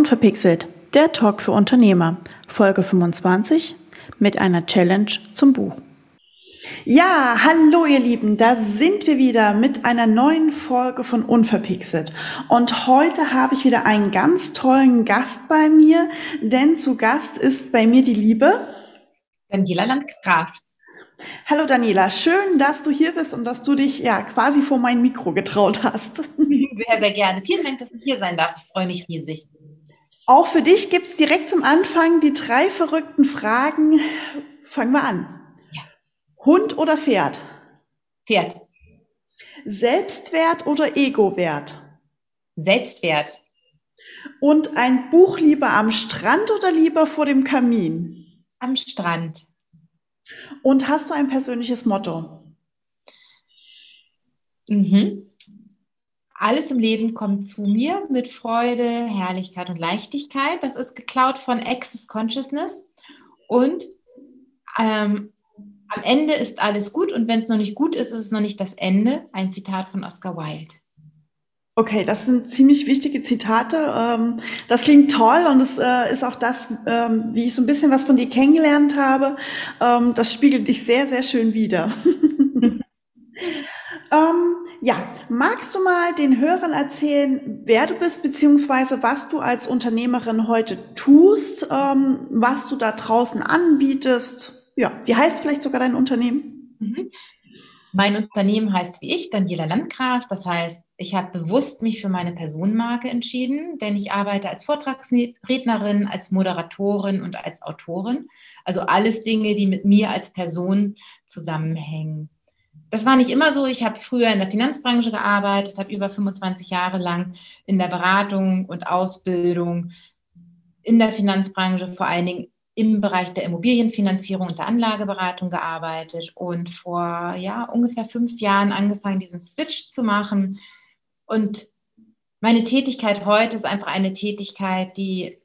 Unverpixelt, der Talk für Unternehmer, Folge 25 mit einer Challenge zum Buch. Ja, hallo ihr Lieben, da sind wir wieder mit einer neuen Folge von Unverpixelt. Und heute habe ich wieder einen ganz tollen Gast bei mir, denn zu Gast ist bei mir die liebe Daniela Landgraf. Hallo Daniela, schön, dass du hier bist und dass du dich ja quasi vor mein Mikro getraut hast. Sehr, sehr gerne. Vielen Dank, dass ich hier sein darf. Ich freue mich riesig. Auch für dich gibt es direkt zum Anfang die drei verrückten Fragen. Fangen wir an. Ja. Hund oder Pferd? Pferd. Selbstwert oder Egowert? Selbstwert. Und ein Buch lieber am Strand oder lieber vor dem Kamin? Am Strand. Und hast du ein persönliches Motto? Mhm. Alles im Leben kommt zu mir mit Freude, Herrlichkeit und Leichtigkeit. Das ist geklaut von Access Consciousness. Und ähm, am Ende ist alles gut und wenn es noch nicht gut ist, ist es noch nicht das Ende. Ein Zitat von Oscar Wilde. Okay, das sind ziemlich wichtige Zitate. Ähm, das klingt toll und es äh, ist auch das, ähm, wie ich so ein bisschen was von dir kennengelernt habe. Ähm, das spiegelt dich sehr, sehr schön wider. Ähm, ja, magst du mal den Hörern erzählen, wer du bist, beziehungsweise was du als Unternehmerin heute tust, ähm, was du da draußen anbietest? Ja, wie heißt vielleicht sogar dein Unternehmen? Mhm. Mein Unternehmen heißt wie ich, Daniela Landgraf. Das heißt, ich habe bewusst mich für meine Personenmarke entschieden, denn ich arbeite als Vortragsrednerin, als Moderatorin und als Autorin. Also alles Dinge, die mit mir als Person zusammenhängen das war nicht immer so. Ich habe früher in der Finanzbranche gearbeitet, habe über 25 Jahre lang in der Beratung und Ausbildung in der Finanzbranche, vor allen Dingen im Bereich der Immobilienfinanzierung und der Anlageberatung gearbeitet und vor ja, ungefähr fünf Jahren angefangen, diesen Switch zu machen. Und meine Tätigkeit heute ist einfach eine Tätigkeit, die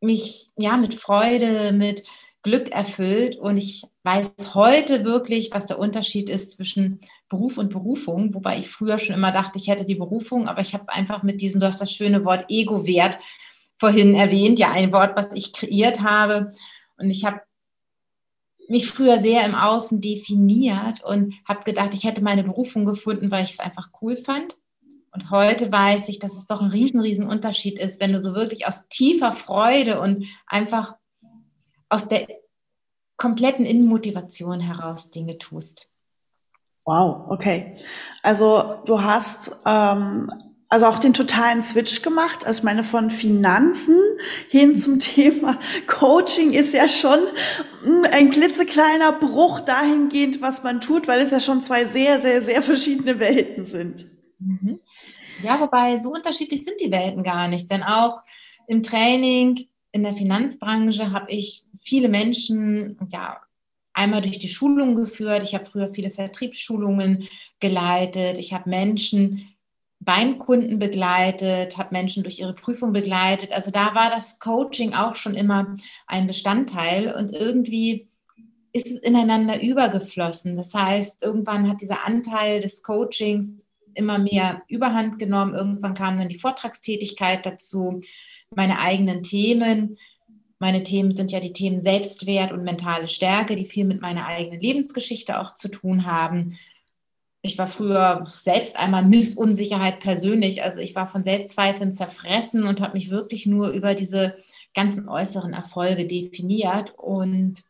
mich ja mit Freude, mit Glück erfüllt. Und ich weiß heute wirklich, was der Unterschied ist zwischen Beruf und Berufung, wobei ich früher schon immer dachte, ich hätte die Berufung, aber ich habe es einfach mit diesem, du hast das schöne Wort Ego-Wert vorhin erwähnt, ja, ein Wort, was ich kreiert habe. Und ich habe mich früher sehr im Außen definiert und habe gedacht, ich hätte meine Berufung gefunden, weil ich es einfach cool fand. Und heute weiß ich, dass es doch ein riesen, riesen Unterschied ist, wenn du so wirklich aus tiefer Freude und einfach aus der kompletten Innenmotivation heraus Dinge tust. Wow, okay. Also du hast ähm, also auch den totalen Switch gemacht. Also ich meine, von Finanzen hin zum Thema Coaching ist ja schon hm, ein klitzekleiner Bruch dahingehend, was man tut, weil es ja schon zwei sehr, sehr, sehr verschiedene Welten sind. Mhm. Ja, wobei so unterschiedlich sind die Welten gar nicht. Denn auch im Training in der Finanzbranche habe ich viele Menschen, ja, einmal durch die Schulung geführt. Ich habe früher viele Vertriebsschulungen geleitet. Ich habe Menschen beim Kunden begleitet, habe Menschen durch ihre Prüfung begleitet. Also da war das Coaching auch schon immer ein Bestandteil und irgendwie ist es ineinander übergeflossen. Das heißt, irgendwann hat dieser Anteil des Coachings immer mehr Überhand genommen. Irgendwann kam dann die Vortragstätigkeit dazu meine eigenen Themen. Meine Themen sind ja die Themen Selbstwert und mentale Stärke, die viel mit meiner eigenen Lebensgeschichte auch zu tun haben. Ich war früher selbst einmal Missunsicherheit persönlich. Also ich war von Selbstzweifeln zerfressen und habe mich wirklich nur über diese ganzen äußeren Erfolge definiert. Und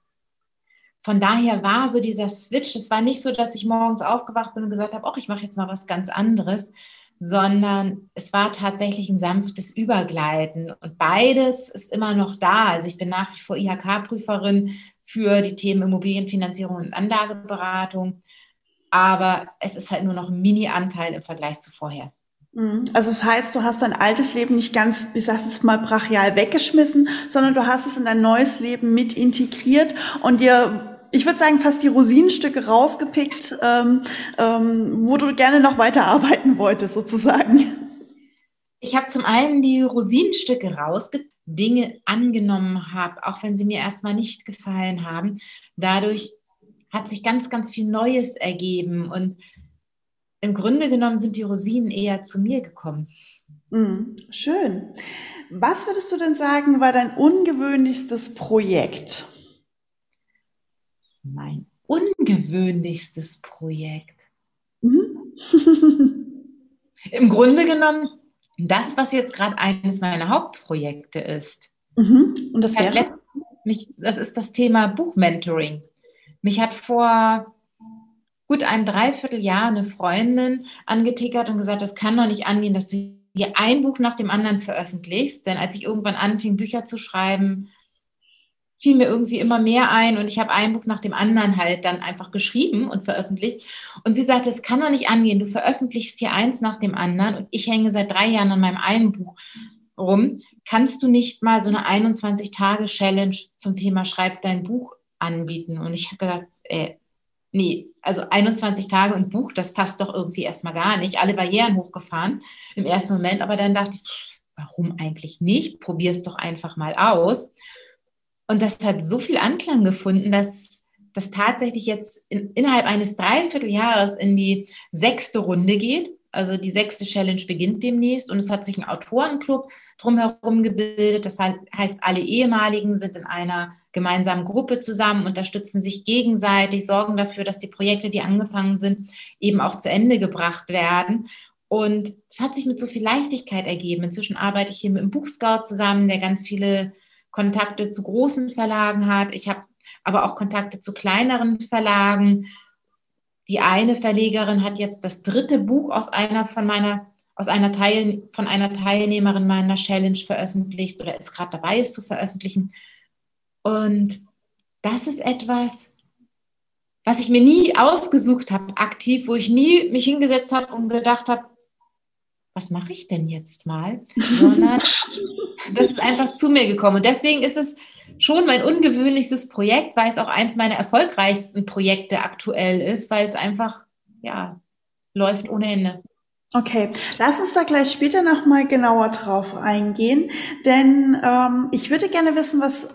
von daher war so dieser Switch, es war nicht so, dass ich morgens aufgewacht bin und gesagt habe, ach, ich mache jetzt mal was ganz anderes, sondern es war tatsächlich ein sanftes Übergleiten. Und beides ist immer noch da. Also ich bin nach wie vor IHK-Prüferin für die Themen Immobilienfinanzierung und Anlageberatung. Aber es ist halt nur noch ein Mini-Anteil im Vergleich zu vorher. Mhm. Also das heißt, du hast dein altes Leben nicht ganz, ich sage jetzt mal brachial weggeschmissen, sondern du hast es in dein neues Leben mit integriert und dir ich würde sagen, fast die Rosinenstücke rausgepickt, ähm, ähm, wo du gerne noch weiterarbeiten wolltest, sozusagen. Ich habe zum einen die Rosinenstücke rausgepickt, Dinge angenommen habe, auch wenn sie mir erstmal nicht gefallen haben. Dadurch hat sich ganz, ganz viel Neues ergeben und im Grunde genommen sind die Rosinen eher zu mir gekommen. Mhm, schön. Was würdest du denn sagen, war dein ungewöhnlichstes Projekt? Mein ungewöhnlichstes Projekt. Mhm. Im Grunde genommen, das, was jetzt gerade eines meiner Hauptprojekte ist. Mhm. Und das wäre? Mich, das ist das Thema Buchmentoring. Mich hat vor gut ein Dreivierteljahr eine Freundin angetickert und gesagt, das kann doch nicht angehen, dass du hier ein Buch nach dem anderen veröffentlichst. Denn als ich irgendwann anfing, Bücher zu schreiben, fiel mir irgendwie immer mehr ein und ich habe ein Buch nach dem anderen halt dann einfach geschrieben und veröffentlicht. Und sie sagte, es kann doch nicht angehen, du veröffentlichst hier eins nach dem anderen und ich hänge seit drei Jahren an meinem einen Buch rum. Kannst du nicht mal so eine 21-Tage-Challenge zum Thema Schreib dein Buch anbieten? Und ich habe gesagt, äh, nee, also 21 Tage und Buch, das passt doch irgendwie erstmal gar nicht. Alle Barrieren hochgefahren im ersten Moment, aber dann dachte ich, warum eigentlich nicht? Probier es doch einfach mal aus. Und das hat so viel Anklang gefunden, dass das tatsächlich jetzt in, innerhalb eines Dreivierteljahres in die sechste Runde geht. Also die sechste Challenge beginnt demnächst und es hat sich ein Autorenclub drumherum gebildet. Das heißt, alle ehemaligen sind in einer gemeinsamen Gruppe zusammen, unterstützen sich gegenseitig, sorgen dafür, dass die Projekte, die angefangen sind, eben auch zu Ende gebracht werden. Und es hat sich mit so viel Leichtigkeit ergeben. Inzwischen arbeite ich hier mit dem Buchscout zusammen, der ganz viele Kontakte zu großen Verlagen hat. Ich habe aber auch Kontakte zu kleineren Verlagen. Die eine Verlegerin hat jetzt das dritte Buch aus einer von meiner aus einer Teil, von einer Teilnehmerin meiner Challenge veröffentlicht oder ist gerade dabei, es zu veröffentlichen. Und das ist etwas, was ich mir nie ausgesucht habe, aktiv, wo ich nie mich hingesetzt habe und gedacht habe, was mache ich denn jetzt mal? Sondern das ist einfach zu mir gekommen. Und deswegen ist es schon mein ungewöhnlichstes Projekt, weil es auch eins meiner erfolgreichsten Projekte aktuell ist, weil es einfach, ja, läuft ohne Ende. Okay, lass uns da gleich später nochmal genauer drauf eingehen, denn ähm, ich würde gerne wissen, was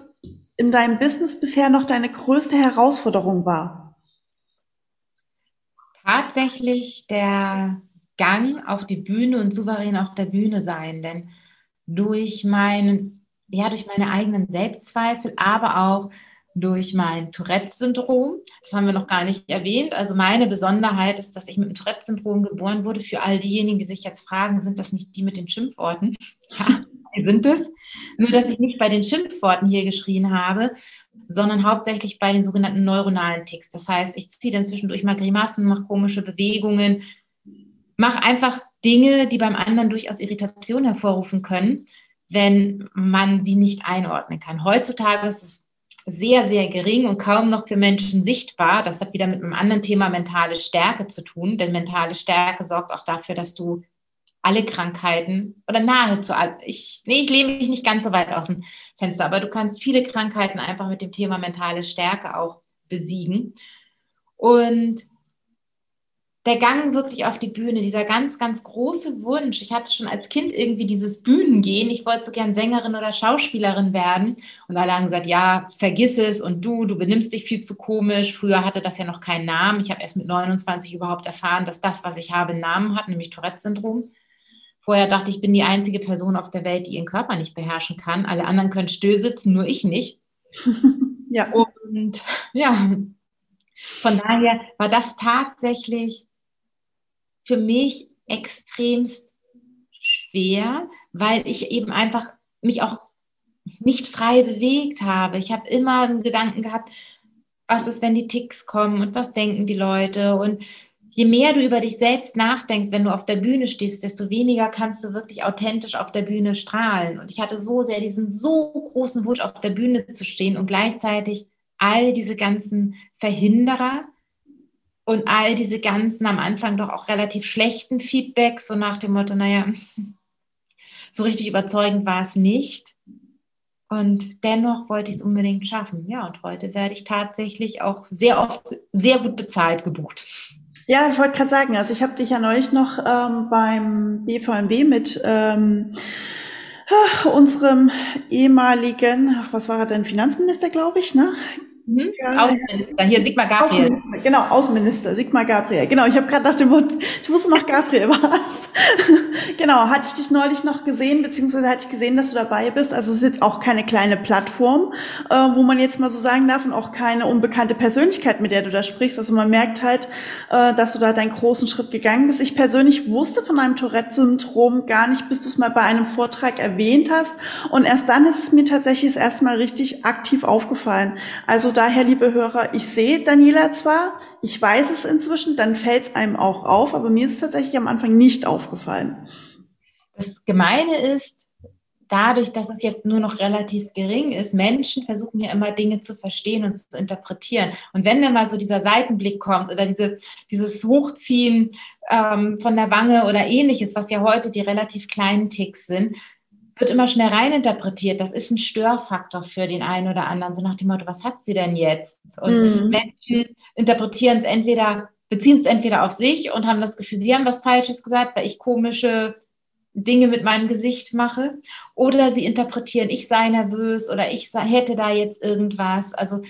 in deinem Business bisher noch deine größte Herausforderung war. Tatsächlich der Gang auf die Bühne und souverän auf der Bühne sein. Denn durch meinen, ja, durch meine eigenen Selbstzweifel, aber auch durch mein Tourette-Syndrom. Das haben wir noch gar nicht erwähnt. Also meine Besonderheit ist, dass ich mit dem Tourette-Syndrom geboren wurde. Für all diejenigen, die sich jetzt fragen, sind das nicht die mit den Schimpfworten? Ja, die sind es. Nur, dass ich nicht bei den Schimpfworten hier geschrien habe, sondern hauptsächlich bei den sogenannten neuronalen Ticks. Das heißt, ich ziehe dann zwischendurch mal Grimassen, mache komische Bewegungen, mach einfach Dinge, die beim anderen durchaus Irritation hervorrufen können, wenn man sie nicht einordnen kann. Heutzutage ist es sehr, sehr gering und kaum noch für Menschen sichtbar. Das hat wieder mit einem anderen Thema mentale Stärke zu tun, denn mentale Stärke sorgt auch dafür, dass du alle Krankheiten oder nahezu alle, ich, nee, ich lehne mich nicht ganz so weit aus dem Fenster, aber du kannst viele Krankheiten einfach mit dem Thema mentale Stärke auch besiegen. Und der Gang wirklich auf die Bühne, dieser ganz, ganz große Wunsch. Ich hatte schon als Kind irgendwie dieses Bühnengehen. Ich wollte so gern Sängerin oder Schauspielerin werden. Und alle haben gesagt, ja, vergiss es und du, du benimmst dich viel zu komisch. Früher hatte das ja noch keinen Namen. Ich habe erst mit 29 überhaupt erfahren, dass das, was ich habe, einen Namen hat, nämlich Tourette-Syndrom. Vorher dachte ich, ich bin die einzige Person auf der Welt, die ihren Körper nicht beherrschen kann. Alle anderen können still sitzen, nur ich nicht. ja. Und ja, von daher war das tatsächlich für mich extremst schwer, weil ich eben einfach mich auch nicht frei bewegt habe. Ich habe immer einen Gedanken gehabt, was ist, wenn die Ticks kommen und was denken die Leute und je mehr du über dich selbst nachdenkst, wenn du auf der Bühne stehst, desto weniger kannst du wirklich authentisch auf der Bühne strahlen. Und ich hatte so sehr diesen so großen Wunsch, auf der Bühne zu stehen und gleichzeitig all diese ganzen Verhinderer, und all diese ganzen am Anfang doch auch relativ schlechten Feedbacks, so nach dem Motto, naja, so richtig überzeugend war es nicht. Und dennoch wollte ich es unbedingt schaffen. Ja, und heute werde ich tatsächlich auch sehr oft sehr gut bezahlt gebucht. Ja, ich wollte gerade sagen, also ich habe dich ja neulich noch ähm, beim BVMW mit ähm, unserem ehemaligen, was war er denn, Finanzminister, glaube ich, ne? Mhm. Ja, Außenminister, hier Sigmar Gabriel. Außenminister, genau, Außenminister, Sigmar Gabriel. Genau, ich habe gerade nach dem Mund, ich wusste noch Gabriel was. genau, hatte ich dich neulich noch gesehen, beziehungsweise hatte ich gesehen, dass du dabei bist. Also es ist jetzt auch keine kleine Plattform, äh, wo man jetzt mal so sagen darf und auch keine unbekannte Persönlichkeit, mit der du da sprichst. Also man merkt halt, äh, dass du da deinen großen Schritt gegangen bist. Ich persönlich wusste von einem Tourette-Syndrom gar nicht, bis du es mal bei einem Vortrag erwähnt hast. Und erst dann ist es mir tatsächlich das erste Mal richtig aktiv aufgefallen. Also daher, liebe Hörer, ich sehe Daniela zwar, ich weiß es inzwischen, dann fällt es einem auch auf, aber mir ist tatsächlich am Anfang nicht aufgefallen. Das Gemeine ist, dadurch, dass es jetzt nur noch relativ gering ist, Menschen versuchen ja immer Dinge zu verstehen und zu interpretieren. Und wenn dann mal so dieser Seitenblick kommt oder diese, dieses Hochziehen ähm, von der Wange oder ähnliches, was ja heute die relativ kleinen Ticks sind, wird immer schnell reininterpretiert. Das ist ein Störfaktor für den einen oder anderen. So nach dem Motto, was hat sie denn jetzt? Und mhm. Menschen interpretieren es entweder, beziehen es entweder auf sich und haben das Gefühl, sie haben was Falsches gesagt, weil ich komische Dinge mit meinem Gesicht mache. Oder sie interpretieren, ich sei nervös oder ich hätte da jetzt irgendwas. Also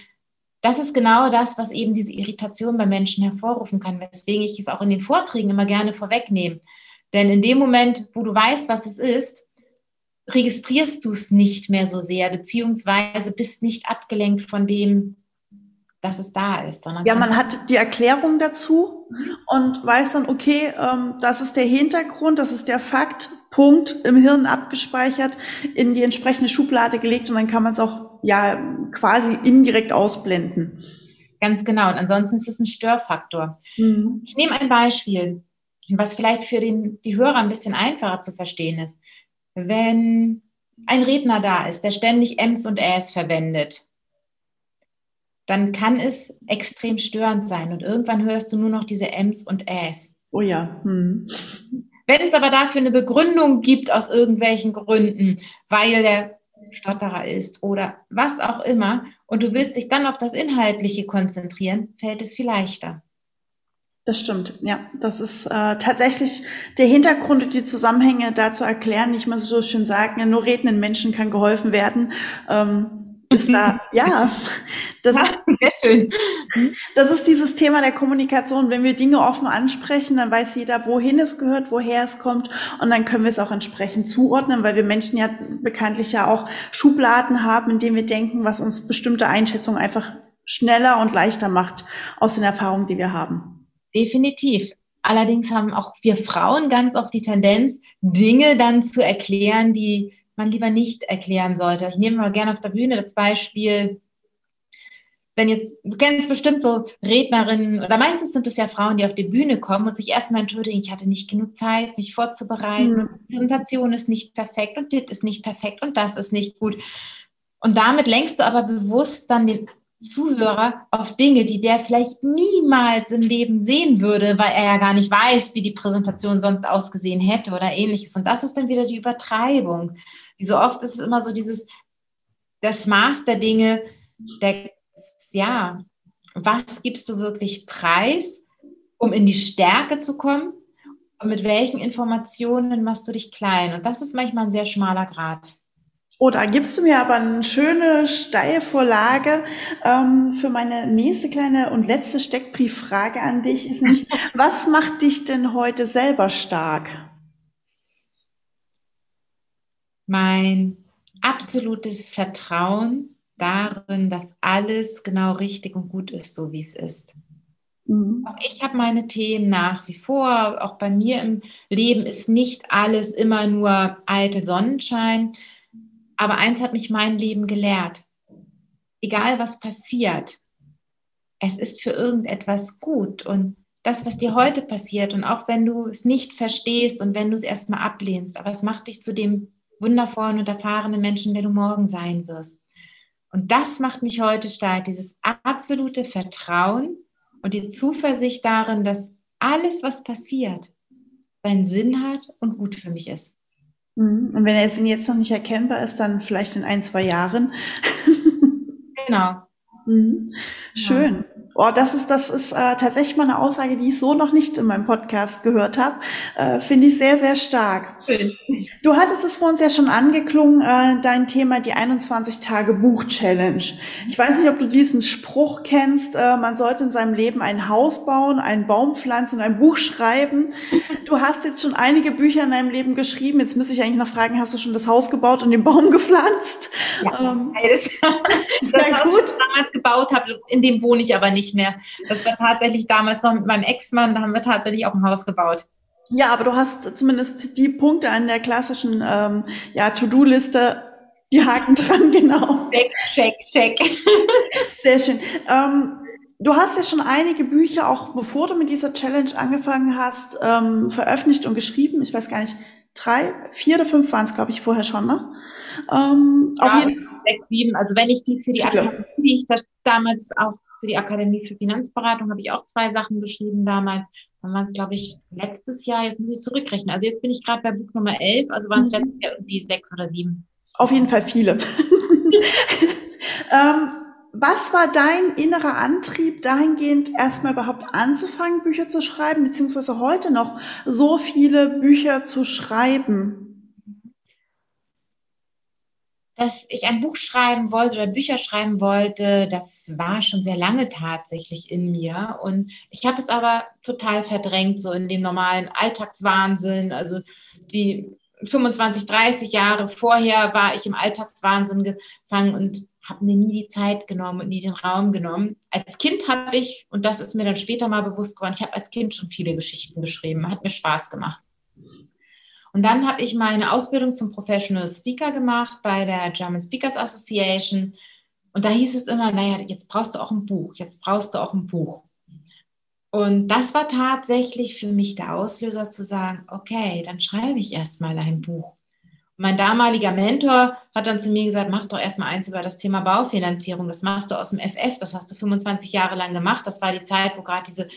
das ist genau das, was eben diese Irritation bei Menschen hervorrufen kann, weswegen ich es auch in den Vorträgen immer gerne vorwegnehme. Denn in dem Moment, wo du weißt, was es ist, registrierst du es nicht mehr so sehr, beziehungsweise bist nicht abgelenkt von dem, dass es da ist. ja, man hat die Erklärung dazu und weiß dann, okay, ähm, das ist der Hintergrund, das ist der Fakt, Punkt, im Hirn abgespeichert, in die entsprechende Schublade gelegt und dann kann man es auch ja quasi indirekt ausblenden. Ganz genau. Und ansonsten ist es ein Störfaktor. Mhm. Ich nehme ein Beispiel, was vielleicht für den, die Hörer ein bisschen einfacher zu verstehen ist wenn ein Redner da ist, der ständig Ms und Äs verwendet, dann kann es extrem störend sein und irgendwann hörst du nur noch diese Ms und Äs. Oh ja. Hm. Wenn es aber dafür eine Begründung gibt aus irgendwelchen Gründen, weil der Stotterer ist oder was auch immer, und du willst dich dann auf das Inhaltliche konzentrieren, fällt es viel leichter. Das stimmt, ja. Das ist äh, tatsächlich der Hintergrund und die Zusammenhänge da zu erklären, nicht mal so schön sagen, nur redenden Menschen kann geholfen werden. Ähm, ist da, ja, das ist, schön. das ist dieses Thema der Kommunikation. Wenn wir Dinge offen ansprechen, dann weiß jeder, wohin es gehört, woher es kommt und dann können wir es auch entsprechend zuordnen, weil wir Menschen ja bekanntlich ja auch Schubladen haben, in denen wir denken, was uns bestimmte Einschätzungen einfach schneller und leichter macht aus den Erfahrungen, die wir haben. Definitiv. Allerdings haben auch wir Frauen ganz oft die Tendenz, Dinge dann zu erklären, die man lieber nicht erklären sollte. Ich nehme mal gerne auf der Bühne das Beispiel, wenn jetzt, du kennst bestimmt so Rednerinnen, oder meistens sind es ja Frauen, die auf die Bühne kommen und sich erstmal entschuldigen, ich hatte nicht genug Zeit, mich vorzubereiten, mhm. die Präsentation ist nicht perfekt und das ist nicht perfekt und das ist nicht gut. Und damit lenkst du aber bewusst dann den Zuhörer auf Dinge, die der vielleicht niemals im Leben sehen würde, weil er ja gar nicht weiß, wie die Präsentation sonst ausgesehen hätte oder ähnliches. Und das ist dann wieder die Übertreibung. Wie so oft ist es immer so dieses, das Maß der Dinge, der, ja, was gibst du wirklich preis, um in die Stärke zu kommen? Und mit welchen Informationen machst du dich klein? Und das ist manchmal ein sehr schmaler Grad. Oh, da gibst du mir aber eine schöne Steilvorlage ähm, für meine nächste kleine und letzte Steckbrieffrage an dich. Ist nämlich, was macht dich denn heute selber stark? Mein absolutes Vertrauen darin, dass alles genau richtig und gut ist, so wie es ist. Mhm. Auch ich habe meine Themen nach wie vor. Auch bei mir im Leben ist nicht alles immer nur eitel Sonnenschein. Aber eins hat mich mein Leben gelehrt. Egal was passiert, es ist für irgendetwas gut. Und das, was dir heute passiert, und auch wenn du es nicht verstehst und wenn du es erstmal ablehnst, aber es macht dich zu dem wundervollen und erfahrenen Menschen, der du morgen sein wirst. Und das macht mich heute stark, dieses absolute Vertrauen und die Zuversicht darin, dass alles, was passiert, seinen Sinn hat und gut für mich ist. Mhm. Und wenn er jetzt noch nicht erkennbar ist, dann vielleicht in ein, zwei Jahren. Genau. Mhm. Schön. Oh, das ist, das ist äh, tatsächlich mal eine Aussage, die ich so noch nicht in meinem Podcast gehört habe. Äh, Finde ich sehr, sehr stark. Schön. Du hattest es vor uns ja schon angeklungen, äh, dein Thema, die 21-Tage-Buch-Challenge. Ich weiß nicht, ob du diesen Spruch kennst, äh, man sollte in seinem Leben ein Haus bauen, einen Baum pflanzen und ein Buch schreiben. Du hast jetzt schon einige Bücher in deinem Leben geschrieben. Jetzt müsste ich eigentlich noch fragen, hast du schon das Haus gebaut und den Baum gepflanzt? Ja, ähm, das, das Haus, gut. das ich damals gebaut habe, in dem wohne ich aber nicht nicht mehr. Das war tatsächlich damals noch mit meinem Ex-Mann, da haben wir tatsächlich auch ein Haus gebaut. Ja, aber du hast zumindest die Punkte an der klassischen ähm, ja, To-Do-Liste, die Haken dran, genau. Check, check, check. Sehr schön. Ähm, du hast ja schon einige Bücher, auch bevor du mit dieser Challenge angefangen hast, ähm, veröffentlicht und geschrieben. Ich weiß gar nicht, drei, vier oder fünf waren es, glaube ich, vorher schon, ne? Ähm, ja, auf jeden sechs, sieben. Also wenn ich die für die Akademie, die ich da damals auch für die Akademie für Finanzberatung habe ich auch zwei Sachen geschrieben damals. Dann waren es, glaube ich, letztes Jahr, jetzt muss ich zurückrechnen. Also jetzt bin ich gerade bei Buch Nummer 11, also waren es mhm. letztes Jahr irgendwie sechs oder sieben. Auf jeden Fall viele. ähm, was war dein innerer Antrieb, dahingehend erstmal überhaupt anzufangen, Bücher zu schreiben, beziehungsweise heute noch so viele Bücher zu schreiben? Dass ich ein Buch schreiben wollte oder Bücher schreiben wollte, das war schon sehr lange tatsächlich in mir. Und ich habe es aber total verdrängt, so in dem normalen Alltagswahnsinn. Also die 25, 30 Jahre vorher war ich im Alltagswahnsinn gefangen und habe mir nie die Zeit genommen und nie den Raum genommen. Als Kind habe ich, und das ist mir dann später mal bewusst geworden, ich habe als Kind schon viele Geschichten geschrieben, hat mir Spaß gemacht. Und dann habe ich meine Ausbildung zum Professional Speaker gemacht bei der German Speakers Association. Und da hieß es immer, naja, jetzt brauchst du auch ein Buch, jetzt brauchst du auch ein Buch. Und das war tatsächlich für mich der Auslöser zu sagen, okay, dann schreibe ich erstmal ein Buch. Und mein damaliger Mentor hat dann zu mir gesagt, mach doch erstmal eins über das Thema Baufinanzierung. Das machst du aus dem FF, das hast du 25 Jahre lang gemacht. Das war die Zeit, wo gerade diese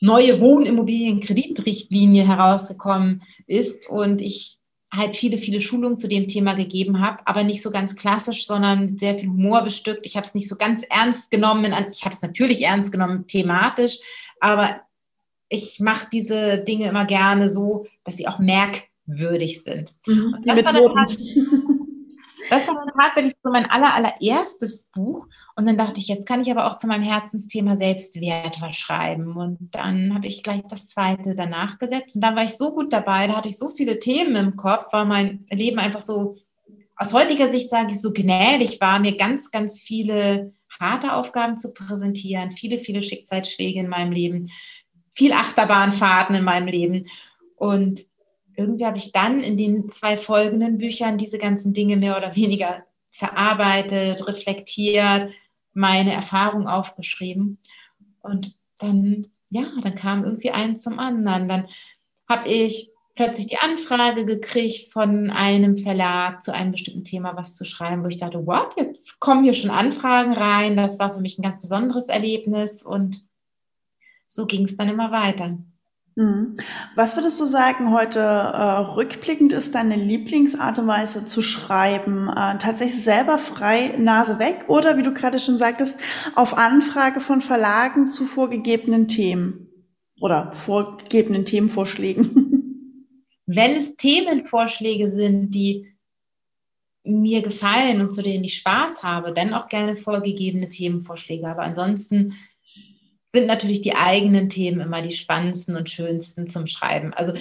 neue Wohnimmobilienkreditrichtlinie herausgekommen ist und ich halt viele, viele Schulungen zu dem Thema gegeben habe, aber nicht so ganz klassisch, sondern sehr viel Humor bestückt. Ich habe es nicht so ganz ernst genommen. Ich habe es natürlich ernst genommen, thematisch, aber ich mache diese Dinge immer gerne so, dass sie auch merkwürdig sind. Mhm, die Methoden. Das war dann tatsächlich so mein aller, allererstes Buch. Und dann dachte ich, jetzt kann ich aber auch zu meinem Herzensthema Selbstwert was schreiben. Und dann habe ich gleich das zweite danach gesetzt. Und dann war ich so gut dabei, da hatte ich so viele Themen im Kopf, war mein Leben einfach so, aus heutiger Sicht sage ich, so gnädig war, mir ganz, ganz viele harte Aufgaben zu präsentieren, viele, viele Schicksalsschläge in meinem Leben, viel Achterbahnfahrten in meinem Leben. Und irgendwie habe ich dann in den zwei folgenden Büchern diese ganzen Dinge mehr oder weniger verarbeitet, reflektiert, meine Erfahrung aufgeschrieben. Und dann, ja, dann kam irgendwie eins zum anderen. Dann habe ich plötzlich die Anfrage gekriegt von einem Verlag zu einem bestimmten Thema was zu schreiben, wo ich dachte, what, jetzt kommen hier schon Anfragen rein. Das war für mich ein ganz besonderes Erlebnis und so ging es dann immer weiter. Mhm. Was würdest du sagen, heute äh, rückblickend ist deine Lieblingsart und Weise zu schreiben? Äh, tatsächlich selber frei Nase weg oder wie du gerade schon sagtest, auf Anfrage von Verlagen zu vorgegebenen Themen oder vorgegebenen Themenvorschlägen? Wenn es Themenvorschläge sind, die mir gefallen und zu denen ich Spaß habe, dann auch gerne vorgegebene Themenvorschläge. Aber ansonsten sind natürlich die eigenen Themen immer die spannendsten und schönsten zum Schreiben. Also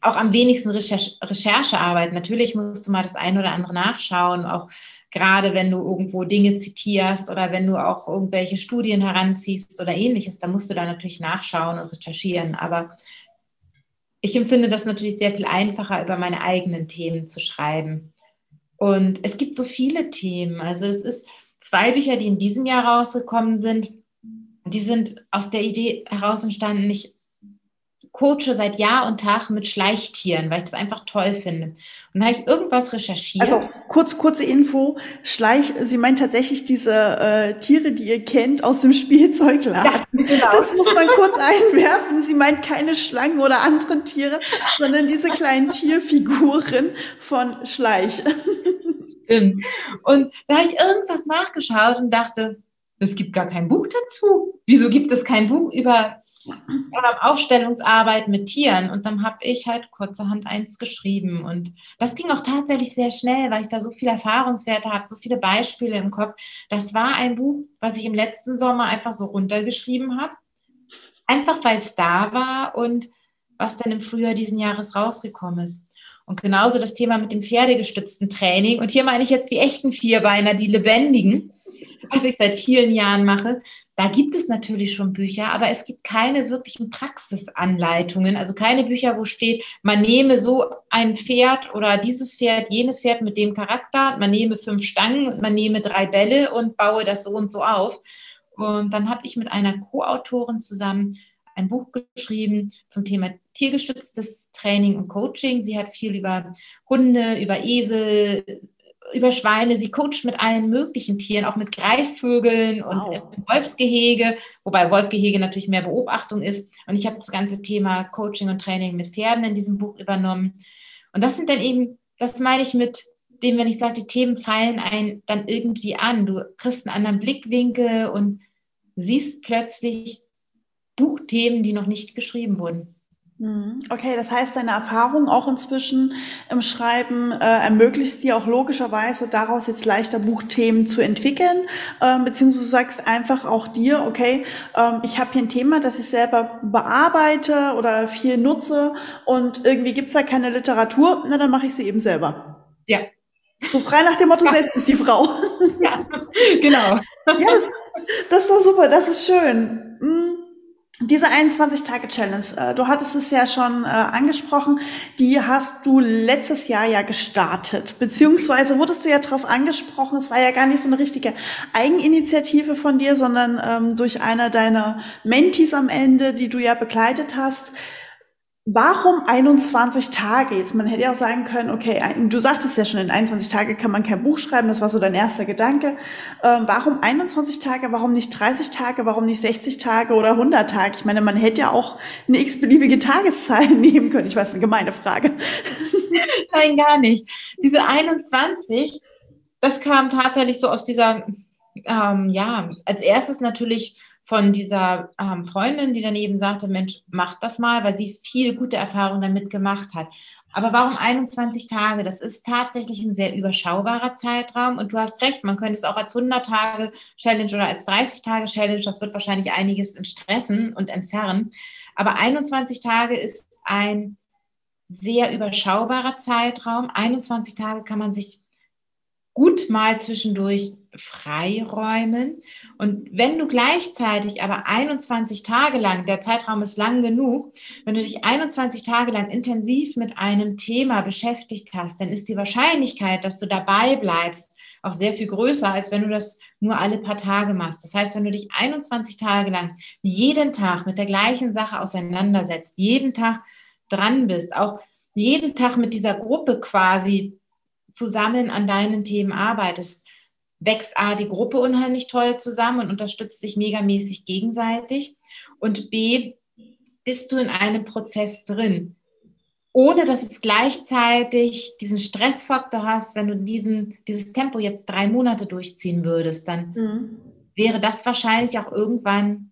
auch am wenigsten Recherche, Recherchearbeit. Natürlich musst du mal das eine oder andere nachschauen, auch gerade wenn du irgendwo Dinge zitierst oder wenn du auch irgendwelche Studien heranziehst oder ähnliches, da musst du da natürlich nachschauen und recherchieren. Aber ich empfinde das natürlich sehr viel einfacher, über meine eigenen Themen zu schreiben. Und es gibt so viele Themen. Also es ist zwei Bücher, die in diesem Jahr rausgekommen sind die sind aus der Idee heraus entstanden, ich coache seit Jahr und Tag mit Schleichtieren, weil ich das einfach toll finde. Und da habe ich irgendwas recherchiert. Also kurz, kurze Info, Schleich, sie meint tatsächlich diese äh, Tiere, die ihr kennt aus dem Spielzeugladen. Ja, genau. Das muss man kurz einwerfen. Sie meint keine Schlangen oder andere Tiere, sondern diese kleinen Tierfiguren von Schleich. Stimmt. Und da habe ich irgendwas nachgeschaut und dachte, es gibt gar kein Buch dazu. Wieso gibt es kein Buch über Aufstellungsarbeit mit Tieren? Und dann habe ich halt kurzerhand eins geschrieben. Und das ging auch tatsächlich sehr schnell, weil ich da so viele Erfahrungswerte habe, so viele Beispiele im Kopf. Das war ein Buch, was ich im letzten Sommer einfach so runtergeschrieben habe. Einfach weil es da war und was dann im Frühjahr diesen Jahres rausgekommen ist. Und genauso das Thema mit dem pferdegestützten Training. Und hier meine ich jetzt die echten Vierbeiner, die lebendigen was ich seit vielen Jahren mache, da gibt es natürlich schon Bücher, aber es gibt keine wirklichen Praxisanleitungen, also keine Bücher, wo steht, man nehme so ein Pferd oder dieses Pferd, jenes Pferd mit dem Charakter, man nehme fünf Stangen und man nehme drei Bälle und baue das so und so auf. Und dann habe ich mit einer Co-Autorin zusammen ein Buch geschrieben zum Thema tiergestütztes Training und Coaching. Sie hat viel über Hunde, über Esel, über Schweine, sie coacht mit allen möglichen Tieren, auch mit Greifvögeln und wow. Wolfsgehege, wobei Wolfgehege natürlich mehr Beobachtung ist. Und ich habe das ganze Thema Coaching und Training mit Pferden in diesem Buch übernommen. Und das sind dann eben, das meine ich mit dem, wenn ich sage, die Themen fallen ein dann irgendwie an. Du kriegst einen anderen Blickwinkel und siehst plötzlich Buchthemen, die noch nicht geschrieben wurden. Mhm. Okay, das heißt, deine Erfahrung auch inzwischen im Schreiben äh, ermöglicht dir auch logischerweise daraus jetzt leichter Buchthemen zu entwickeln, äh, beziehungsweise du sagst einfach auch dir, okay, äh, ich habe hier ein Thema, das ich selber bearbeite oder viel nutze und irgendwie gibt's da keine Literatur, na dann mache ich sie eben selber. Ja. So frei nach dem Motto, selbst ist die Frau. Ja, genau. ja, das, das ist doch super, das ist schön. Mhm. Diese 21-Tage-Challenge, äh, du hattest es ja schon äh, angesprochen, die hast du letztes Jahr ja gestartet, beziehungsweise wurdest du ja darauf angesprochen, es war ja gar nicht so eine richtige Eigeninitiative von dir, sondern ähm, durch einer deiner Mentis am Ende, die du ja begleitet hast. Warum 21 Tage? Jetzt, man hätte ja auch sagen können, okay, du sagtest ja schon, in 21 Tage kann man kein Buch schreiben, das war so dein erster Gedanke. Ähm, warum 21 Tage? Warum nicht 30 Tage? Warum nicht 60 Tage oder 100 Tage? Ich meine, man hätte ja auch eine x-beliebige Tageszahl nehmen können. Ich weiß, eine gemeine Frage. Nein, gar nicht. Diese 21, das kam tatsächlich so aus dieser, ähm, ja, als erstes natürlich von dieser ähm, Freundin, die daneben sagte, Mensch, mach das mal, weil sie viel gute Erfahrungen damit gemacht hat. Aber warum 21 Tage? Das ist tatsächlich ein sehr überschaubarer Zeitraum. Und du hast recht, man könnte es auch als 100 Tage Challenge oder als 30 Tage Challenge, das wird wahrscheinlich einiges stressen und entzerren. Aber 21 Tage ist ein sehr überschaubarer Zeitraum. 21 Tage kann man sich gut mal zwischendurch freiräumen. Und wenn du gleichzeitig aber 21 Tage lang, der Zeitraum ist lang genug, wenn du dich 21 Tage lang intensiv mit einem Thema beschäftigt hast, dann ist die Wahrscheinlichkeit, dass du dabei bleibst, auch sehr viel größer, als wenn du das nur alle paar Tage machst. Das heißt, wenn du dich 21 Tage lang jeden Tag mit der gleichen Sache auseinandersetzt, jeden Tag dran bist, auch jeden Tag mit dieser Gruppe quasi zusammen an deinen Themen arbeitest, wächst A, die Gruppe unheimlich toll zusammen und unterstützt sich megamäßig gegenseitig. Und B, bist du in einem Prozess drin, ohne dass es gleichzeitig diesen Stressfaktor hast, wenn du diesen, dieses Tempo jetzt drei Monate durchziehen würdest, dann mhm. wäre das wahrscheinlich auch irgendwann,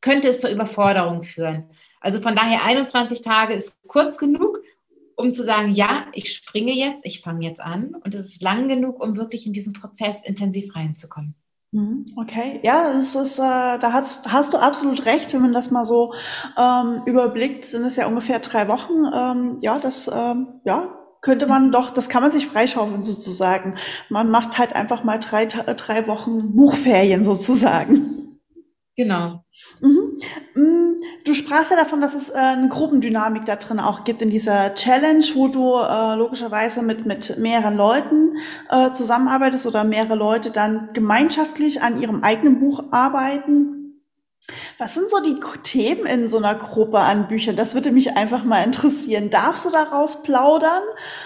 könnte es zur Überforderung führen. Also von daher 21 Tage ist kurz genug, um zu sagen, ja, ich springe jetzt, ich fange jetzt an und es ist lang genug, um wirklich in diesen Prozess intensiv reinzukommen. Mhm, okay, ja, das ist, äh, da hast, hast du absolut recht, wenn man das mal so ähm, überblickt, sind es ja ungefähr drei Wochen. Ähm, ja, das, ähm, ja, könnte man doch, das kann man sich freischaufeln sozusagen. Man macht halt einfach mal drei, drei Wochen Buchferien sozusagen. Genau. Mhm. Mm, du sprachst ja davon, dass es äh, eine Gruppendynamik da drin auch gibt in dieser Challenge, wo du äh, logischerweise mit, mit mehreren Leuten äh, zusammenarbeitest oder mehrere Leute dann gemeinschaftlich an ihrem eigenen Buch arbeiten. Was sind so die Themen in so einer Gruppe an Büchern? Das würde mich einfach mal interessieren. Darfst du daraus plaudern?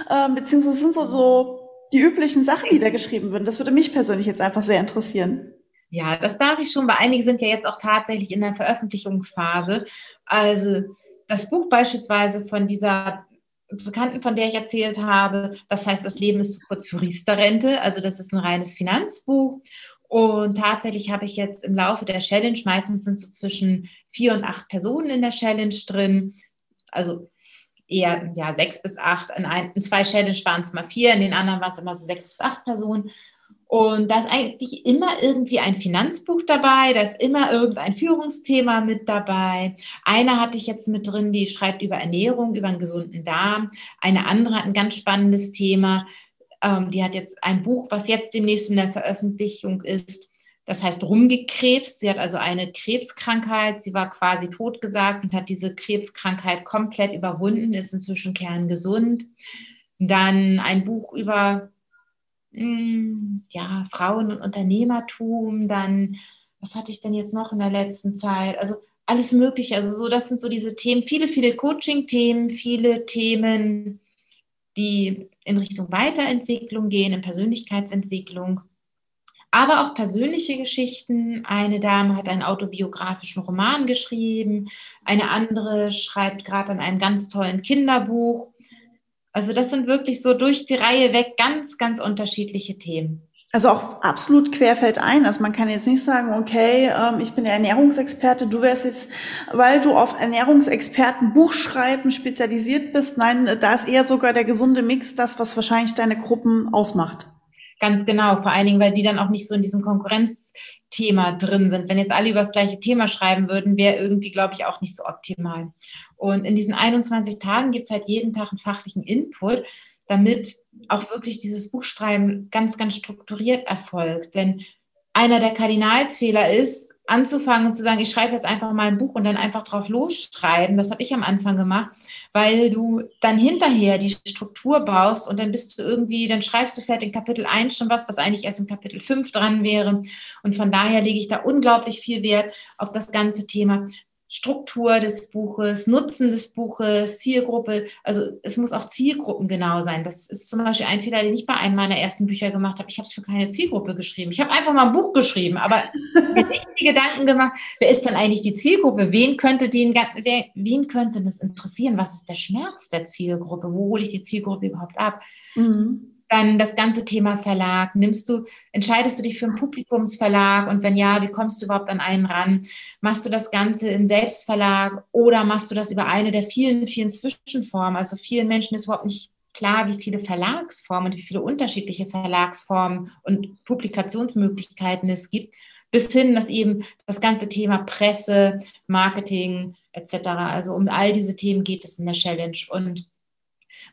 Äh, beziehungsweise sind so, so die üblichen Sachen, die da geschrieben werden? Das würde mich persönlich jetzt einfach sehr interessieren. Ja, das darf ich schon, weil einige sind ja jetzt auch tatsächlich in der Veröffentlichungsphase. Also das Buch beispielsweise von dieser Bekannten, von der ich erzählt habe, das heißt, das Leben ist zu kurz für Riester-Rente. Also das ist ein reines Finanzbuch. Und tatsächlich habe ich jetzt im Laufe der Challenge, meistens sind so zwischen vier und acht Personen in der Challenge drin, also eher ja, sechs bis acht. In, ein, in zwei Challenge waren es mal vier, in den anderen waren es immer so sechs bis acht Personen. Und da ist eigentlich immer irgendwie ein Finanzbuch dabei, da ist immer irgendein Führungsthema mit dabei. Eine hatte ich jetzt mit drin, die schreibt über Ernährung, über einen gesunden Darm. Eine andere hat ein ganz spannendes Thema. Ähm, die hat jetzt ein Buch, was jetzt demnächst in der Veröffentlichung ist. Das heißt rumgekrebst. Sie hat also eine Krebskrankheit. Sie war quasi totgesagt und hat diese Krebskrankheit komplett überwunden, ist inzwischen kerngesund. Dann ein Buch über hm, ja, Frauen und Unternehmertum, dann, was hatte ich denn jetzt noch in der letzten Zeit? Also alles Mögliche. Also so, das sind so diese Themen, viele, viele Coaching-Themen, viele Themen, die in Richtung Weiterentwicklung gehen, in Persönlichkeitsentwicklung, aber auch persönliche Geschichten. Eine Dame hat einen autobiografischen Roman geschrieben, eine andere schreibt gerade an einem ganz tollen Kinderbuch. Also das sind wirklich so durch die Reihe weg ganz, ganz unterschiedliche Themen. Also auch absolut querfeld ein. Also man kann jetzt nicht sagen, okay, ähm, ich bin der Ernährungsexperte, du wärst jetzt, weil du auf Ernährungsexperten Buchschreiben spezialisiert bist. Nein, da ist eher sogar der gesunde Mix das, was wahrscheinlich deine Gruppen ausmacht. Ganz genau, vor allen Dingen, weil die dann auch nicht so in diesem Konkurrenzthema drin sind. Wenn jetzt alle über das gleiche Thema schreiben würden, wäre irgendwie, glaube ich, auch nicht so optimal. Und in diesen 21 Tagen gibt es halt jeden Tag einen fachlichen Input, damit auch wirklich dieses Buchschreiben ganz, ganz strukturiert erfolgt. Denn einer der Kardinalsfehler ist, anzufangen und zu sagen, ich schreibe jetzt einfach mal ein Buch und dann einfach drauf losschreiben. Das habe ich am Anfang gemacht, weil du dann hinterher die Struktur baust und dann bist du irgendwie, dann schreibst du vielleicht in Kapitel 1 schon was, was eigentlich erst in Kapitel 5 dran wäre. Und von daher lege ich da unglaublich viel Wert auf das ganze Thema Struktur des Buches, Nutzen des Buches, Zielgruppe. Also es muss auch zielgruppengenau sein. Das ist zum Beispiel ein Fehler, den ich bei einem meiner ersten Bücher gemacht habe. Ich habe es für keine Zielgruppe geschrieben. Ich habe einfach mal ein Buch geschrieben, aber mir nicht die Gedanken gemacht, wer ist denn eigentlich die Zielgruppe? Wen könnte, den, wer, wen könnte das interessieren? Was ist der Schmerz der Zielgruppe? Wo hole ich die Zielgruppe überhaupt ab? Mhm. Dann das ganze Thema Verlag. Nimmst du, entscheidest du dich für einen Publikumsverlag und wenn ja, wie kommst du überhaupt an einen ran? Machst du das Ganze im Selbstverlag oder machst du das über eine der vielen, vielen Zwischenformen? Also vielen Menschen ist überhaupt nicht klar, wie viele Verlagsformen und wie viele unterschiedliche Verlagsformen und Publikationsmöglichkeiten es gibt, bis hin, dass eben das ganze Thema Presse, Marketing etc., also um all diese Themen geht es in der Challenge. Und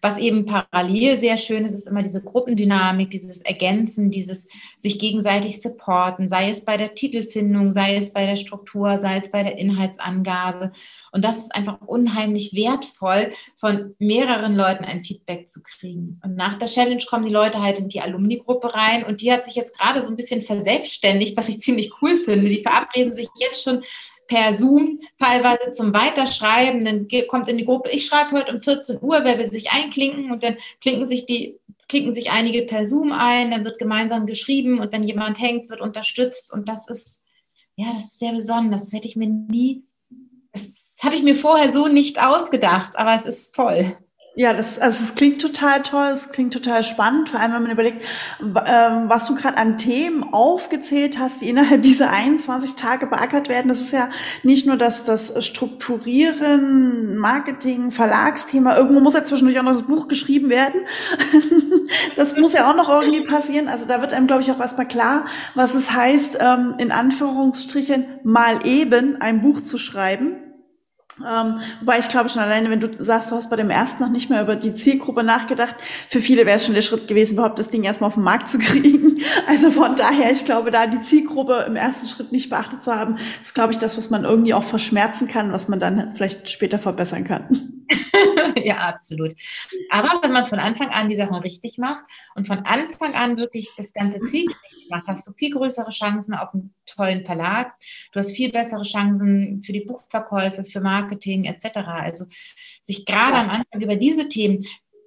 was eben parallel sehr schön ist, ist immer diese Gruppendynamik, dieses Ergänzen, dieses sich gegenseitig supporten, sei es bei der Titelfindung, sei es bei der Struktur, sei es bei der Inhaltsangabe. Und das ist einfach unheimlich wertvoll, von mehreren Leuten ein Feedback zu kriegen. Und nach der Challenge kommen die Leute halt in die Alumni-Gruppe rein und die hat sich jetzt gerade so ein bisschen verselbstständigt, was ich ziemlich cool finde. Die verabreden sich jetzt schon per Zoom teilweise zum Weiterschreiben. Dann kommt in die Gruppe, ich schreibe heute um 14 Uhr, wer will sich einklinken und dann klinken sich die klinken sich einige per Zoom ein, dann wird gemeinsam geschrieben und wenn jemand hängt, wird unterstützt und das ist ja, das ist sehr besonders. Das hätte ich mir nie, das habe ich mir vorher so nicht ausgedacht, aber es ist toll. Ja, das, also es klingt total toll, es klingt total spannend, vor allem wenn man überlegt, ähm, was du gerade an Themen aufgezählt hast, die innerhalb dieser 21 Tage beackert werden. Das ist ja nicht nur das, das Strukturieren, Marketing, Verlagsthema. Irgendwo muss ja zwischendurch auch noch das Buch geschrieben werden. das muss ja auch noch irgendwie passieren. Also da wird einem, glaube ich, auch erstmal klar, was es heißt, ähm, in Anführungsstrichen mal eben ein Buch zu schreiben ähm, wobei ich glaube schon alleine, wenn du sagst, du hast bei dem ersten noch nicht mehr über die Zielgruppe nachgedacht, für viele wäre es schon der Schritt gewesen, überhaupt das Ding erstmal auf den Markt zu kriegen. Also von daher, ich glaube, da die Zielgruppe im ersten Schritt nicht beachtet zu haben, ist, glaube ich, das, was man irgendwie auch verschmerzen kann, was man dann vielleicht später verbessern kann. ja, absolut. Aber wenn man von Anfang an die Sachen richtig macht und von Anfang an wirklich das ganze Ziel macht, hast du viel größere Chancen auf einen tollen Verlag. Du hast viel bessere Chancen für die Buchverkäufe, für Marketing etc. Also sich gerade am Anfang über diese Themen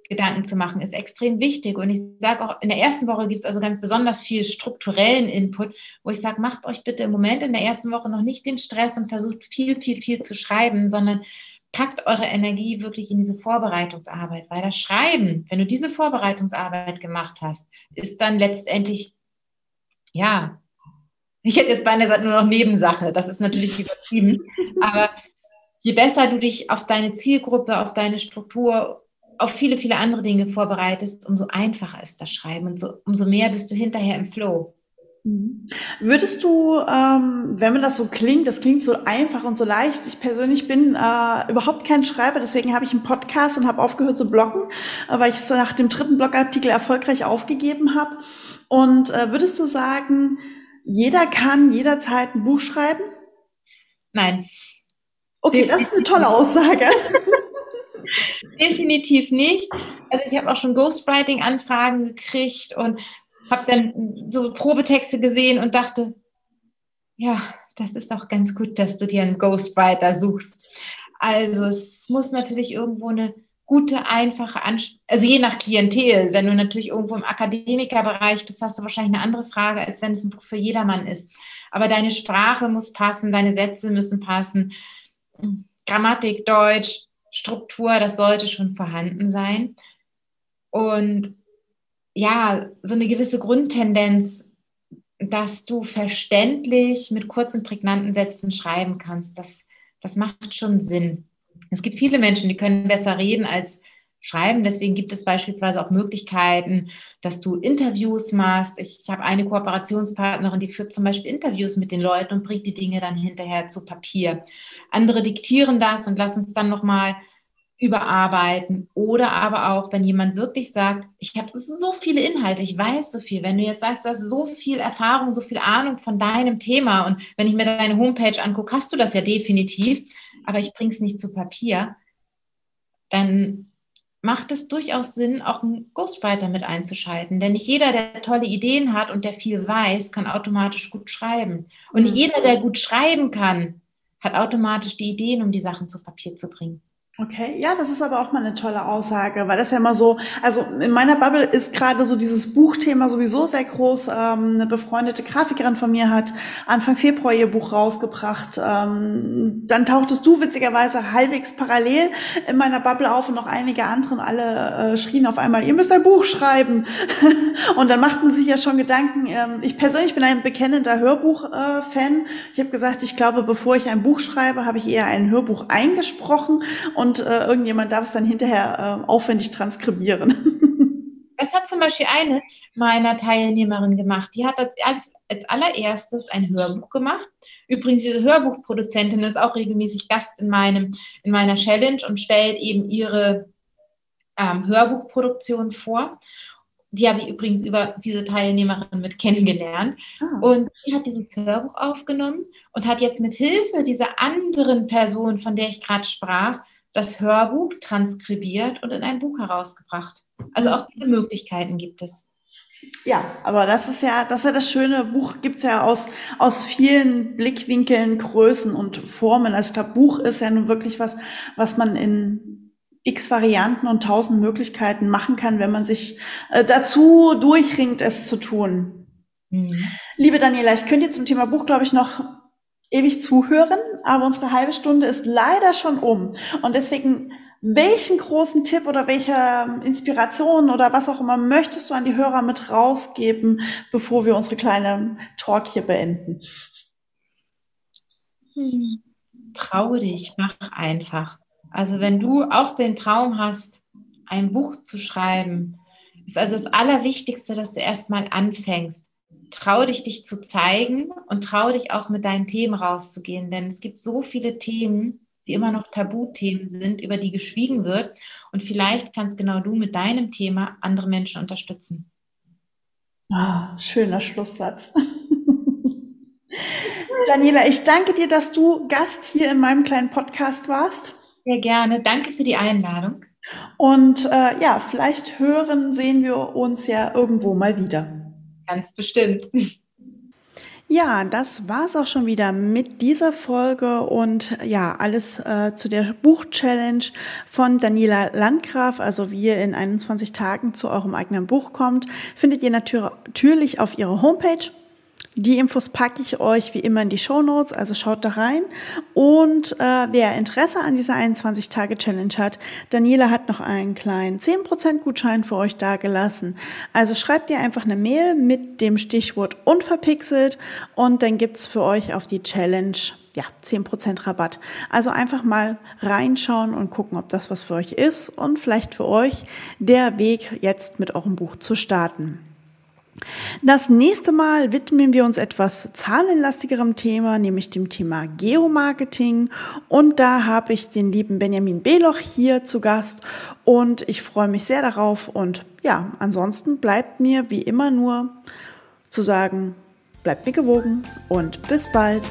Gedanken zu machen, ist extrem wichtig. Und ich sage auch, in der ersten Woche gibt es also ganz besonders viel strukturellen Input, wo ich sage, macht euch bitte im Moment in der ersten Woche noch nicht den Stress und versucht viel, viel, viel zu schreiben, sondern packt eure Energie wirklich in diese Vorbereitungsarbeit, weil das Schreiben, wenn du diese Vorbereitungsarbeit gemacht hast, ist dann letztendlich, ja, ich hätte jetzt beinahe gesagt, nur noch Nebensache. Das ist natürlich übertrieben. Aber je besser du dich auf deine Zielgruppe, auf deine Struktur, auf viele, viele andere Dinge vorbereitest, umso einfacher ist das Schreiben und so, umso mehr bist du hinterher im Flow. Mhm. Würdest du, ähm, wenn man das so klingt, das klingt so einfach und so leicht. Ich persönlich bin äh, überhaupt kein Schreiber, deswegen habe ich einen Podcast und habe aufgehört zu bloggen, äh, weil ich es nach dem dritten Blogartikel erfolgreich aufgegeben habe. Und äh, würdest du sagen, jeder kann jederzeit ein Buch schreiben? Nein. Okay, Definitiv. das ist eine tolle Aussage. Definitiv nicht. Also ich habe auch schon Ghostwriting-Anfragen gekriegt und habe dann so Probetexte gesehen und dachte, ja, das ist auch ganz gut, dass du dir einen Ghostwriter suchst. Also es muss natürlich irgendwo eine gute, einfache, Ansp also je nach Klientel. Wenn du natürlich irgendwo im Akademikerbereich bist, hast du wahrscheinlich eine andere Frage, als wenn es ein Buch für jedermann ist. Aber deine Sprache muss passen, deine Sätze müssen passen, Grammatik, Deutsch, Struktur, das sollte schon vorhanden sein. Und ja, so eine gewisse Grundtendenz, dass du verständlich mit kurzen, prägnanten Sätzen schreiben kannst, das, das macht schon Sinn. Es gibt viele Menschen, die können besser reden als schreiben. Deswegen gibt es beispielsweise auch Möglichkeiten, dass du Interviews machst. Ich, ich habe eine Kooperationspartnerin, die führt zum Beispiel Interviews mit den Leuten und bringt die Dinge dann hinterher zu Papier. Andere diktieren das und lassen es dann nochmal überarbeiten oder aber auch, wenn jemand wirklich sagt, ich habe so viele Inhalte, ich weiß so viel, wenn du jetzt sagst, du hast so viel Erfahrung, so viel Ahnung von deinem Thema und wenn ich mir deine Homepage angucke, hast du das ja definitiv, aber ich bringe es nicht zu Papier, dann macht es durchaus Sinn, auch einen Ghostwriter mit einzuschalten. Denn nicht jeder, der tolle Ideen hat und der viel weiß, kann automatisch gut schreiben. Und nicht mhm. jeder, der gut schreiben kann, hat automatisch die Ideen, um die Sachen zu Papier zu bringen. Okay, ja, das ist aber auch mal eine tolle Aussage, weil das ja immer so, also in meiner Bubble ist gerade so dieses Buchthema sowieso sehr groß. Ähm, eine befreundete Grafikerin von mir hat Anfang Februar ihr Buch rausgebracht. Ähm, dann tauchtest du witzigerweise halbwegs parallel in meiner Bubble auf und noch einige andere und alle äh, schrien auf einmal, ihr müsst ein Buch schreiben. und dann machten sich ja schon Gedanken. Ähm, ich persönlich bin ein bekennender Hörbuch-Fan. Äh, ich habe gesagt, ich glaube, bevor ich ein Buch schreibe, habe ich eher ein Hörbuch eingesprochen und und äh, irgendjemand darf es dann hinterher äh, aufwendig transkribieren. Das hat zum Beispiel eine meiner Teilnehmerinnen gemacht. Die hat als, als, als allererstes ein Hörbuch gemacht. Übrigens, diese Hörbuchproduzentin ist auch regelmäßig Gast in, meinem, in meiner Challenge und stellt eben ihre ähm, Hörbuchproduktion vor. Die habe ich übrigens über diese Teilnehmerin mit kennengelernt. Ah. Und sie hat dieses Hörbuch aufgenommen und hat jetzt mit Hilfe dieser anderen Person, von der ich gerade sprach, das Hörbuch transkribiert und in ein Buch herausgebracht. Also auch diese Möglichkeiten gibt es. Ja, aber das ist ja, das ist ja das schöne Buch gibt's ja aus, aus vielen Blickwinkeln, Größen und Formen. Also ich glaube, Buch ist ja nun wirklich was, was man in x Varianten und tausend Möglichkeiten machen kann, wenn man sich äh, dazu durchringt, es zu tun. Mhm. Liebe Daniela, ich könnte dir zum Thema Buch, glaube ich, noch ewig zuhören, aber unsere halbe Stunde ist leider schon um. Und deswegen, welchen großen Tipp oder welche Inspiration oder was auch immer möchtest du an die Hörer mit rausgeben, bevor wir unsere kleine Talk hier beenden? Hm. Traue dich, mach einfach. Also wenn du auch den Traum hast, ein Buch zu schreiben, ist also das Allerwichtigste, dass du erstmal anfängst trau dich, dich zu zeigen und trau dich auch mit deinen Themen rauszugehen, denn es gibt so viele Themen, die immer noch Tabuthemen sind, über die geschwiegen wird. Und vielleicht kannst genau du mit deinem Thema andere Menschen unterstützen. Ah, schöner Schlusssatz. Daniela, ich danke dir, dass du Gast hier in meinem kleinen Podcast warst. Sehr gerne. Danke für die Einladung. Und äh, ja, vielleicht hören, sehen wir uns ja irgendwo mal wieder. Ganz bestimmt. Ja, das war's auch schon wieder mit dieser Folge und ja, alles äh, zu der Buch-Challenge von Daniela Landgraf, also wie ihr in 21 Tagen zu eurem eigenen Buch kommt, findet ihr natürlich auf ihrer Homepage Die Infos packe ich euch wie immer in die Show Notes, also schaut da rein. Und äh, wer Interesse an dieser 21-Tage-Challenge hat, Daniela hat noch einen kleinen 10% Gutschein für euch dagelassen. Also schreibt ihr einfach eine Mail mit dem Stichwort unverpixelt und dann gibt's für euch auf die Challenge ja, 10% Rabatt. Also einfach mal reinschauen und gucken, ob das was für euch ist und vielleicht für euch der Weg jetzt mit eurem Buch zu starten. Das nächste Mal widmen wir uns etwas zahlenlastigerem Thema, nämlich dem Thema Geomarketing. Und da habe ich den lieben Benjamin Beloch hier zu Gast und ich freue mich sehr darauf. Und ja, ansonsten bleibt mir wie immer nur zu sagen, bleibt mir gewogen und bis bald.